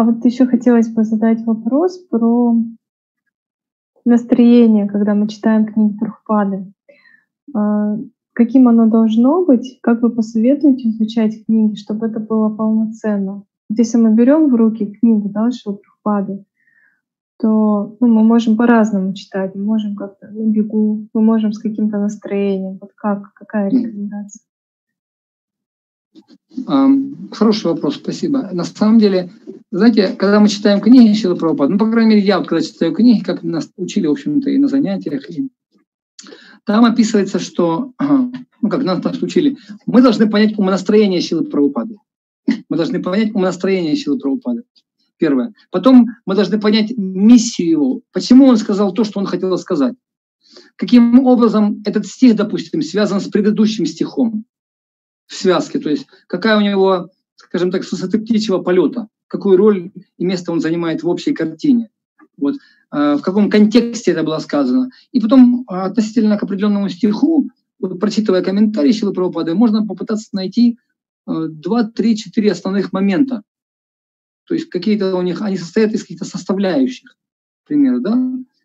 А вот еще хотелось бы задать вопрос про настроение, когда мы читаем книги Прабхупады. А, каким оно должно быть? Как вы посоветуете изучать книги, чтобы это было полноценно? Вот если мы берем в руки книгу да, Шила Прабхупады, то ну, мы можем по-разному читать, мы можем как-то на бегу, мы можем с каким-то настроением. Вот как, какая рекомендация? Хороший вопрос, спасибо. На самом деле, знаете, когда мы читаем книги Шилы Прабхупады, ну, по крайней мере, я вот когда читаю книги, как нас учили, в общем-то, и на занятиях, и там описывается, что, ну, как нас, нас учили, мы должны понять умонастроение Шилы Прабхупады. Мы должны понять умонастроение Шилы Прабхупады. Первое. Потом мы должны понять миссию его. Почему он сказал то, что он хотел сказать. Каким образом этот стих, допустим, связан с предыдущим стихом в связке. То есть какая у него, скажем так, с высоты птичьего полета, какую роль и место он занимает в общей картине. Вот. Э, в каком контексте это было сказано. И потом относительно к определенному стиху, вот, прочитывая комментарии Шилы Прабхупады, можно попытаться найти э, два, три, четыре основных момента, то есть какие-то у них, они состоят из каких-то составляющих, к да?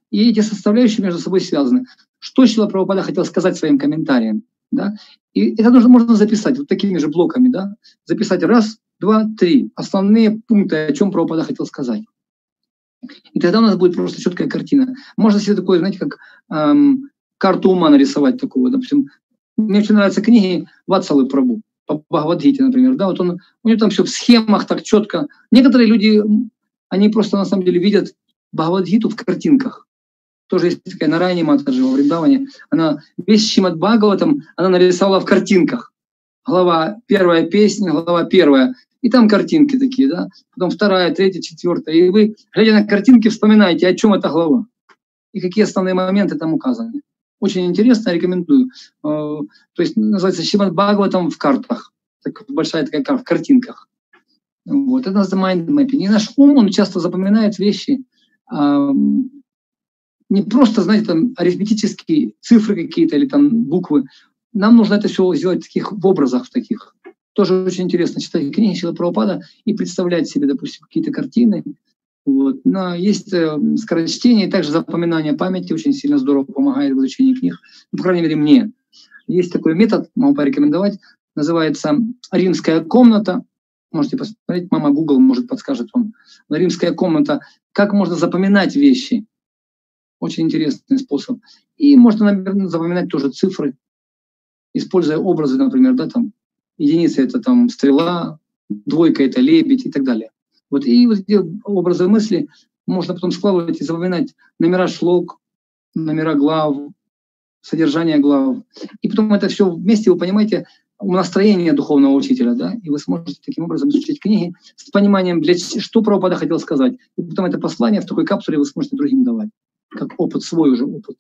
И эти составляющие между собой связаны. Что Шила Прабхупада хотел сказать своим комментарием, да? И это нужно, можно записать вот такими же блоками, да? Записать раз, два, три. Основные пункты, о чем Прабхупада хотел сказать. И тогда у нас будет просто четкая картина. Можно себе такое, знаете, как эм, карту ума нарисовать такого, допустим. Мне очень нравятся книги Ватсалы Прабу по Бхагавадгите, например, да, вот он, у него там все в схемах так четко. Некоторые люди, они просто на самом деле видят Бхагавадгиту в картинках. Тоже есть такая Нарайни Матаджи во Вриндаване. Она весь Шимат Бхагаватам она нарисовала в картинках. Глава первая песня, глава первая. И там картинки такие, да. Потом вторая, третья, четвертая. И вы, глядя на картинки, вспоминаете, о чем эта глава. И какие основные моменты там указаны. Очень интересно, рекомендую. Э, то есть называется Шимат Бхагаватам в картах. Так, большая такая карта, в картинках. Вот. Это называется mind mapping. И наш ум, он часто запоминает вещи, не просто, знаете, там арифметические цифры какие-то или там буквы. Нам нужно это все сделать в таких в образах в таких. Тоже очень интересно читать книги Шила Прабхупада и представлять себе, допустим, какие-то картины, вот. Но есть э, скорочтение и также запоминание памяти очень сильно здорово помогает в изучении книг. Ну, по крайней мере, мне. Есть такой метод, могу порекомендовать, называется «Римская комната». Можете посмотреть, мама Google может подскажет вам. «Римская комната». Как можно запоминать вещи. Очень интересный способ. И можно, наверное, запоминать тоже цифры, используя образы, например, да, там, единица это там стрела, двойка это лебедь и так далее. Вот, и вот эти образы мысли можно потом складывать и запоминать номера шлок, номера глав, содержание глав. И потом это все вместе, вы понимаете, настроение духовного учителя, да, и вы сможете таким образом изучить книги с пониманием, для что Прабхупада хотел сказать. И потом это послание в такой капсуле вы сможете другим давать, как опыт, свой уже опыт.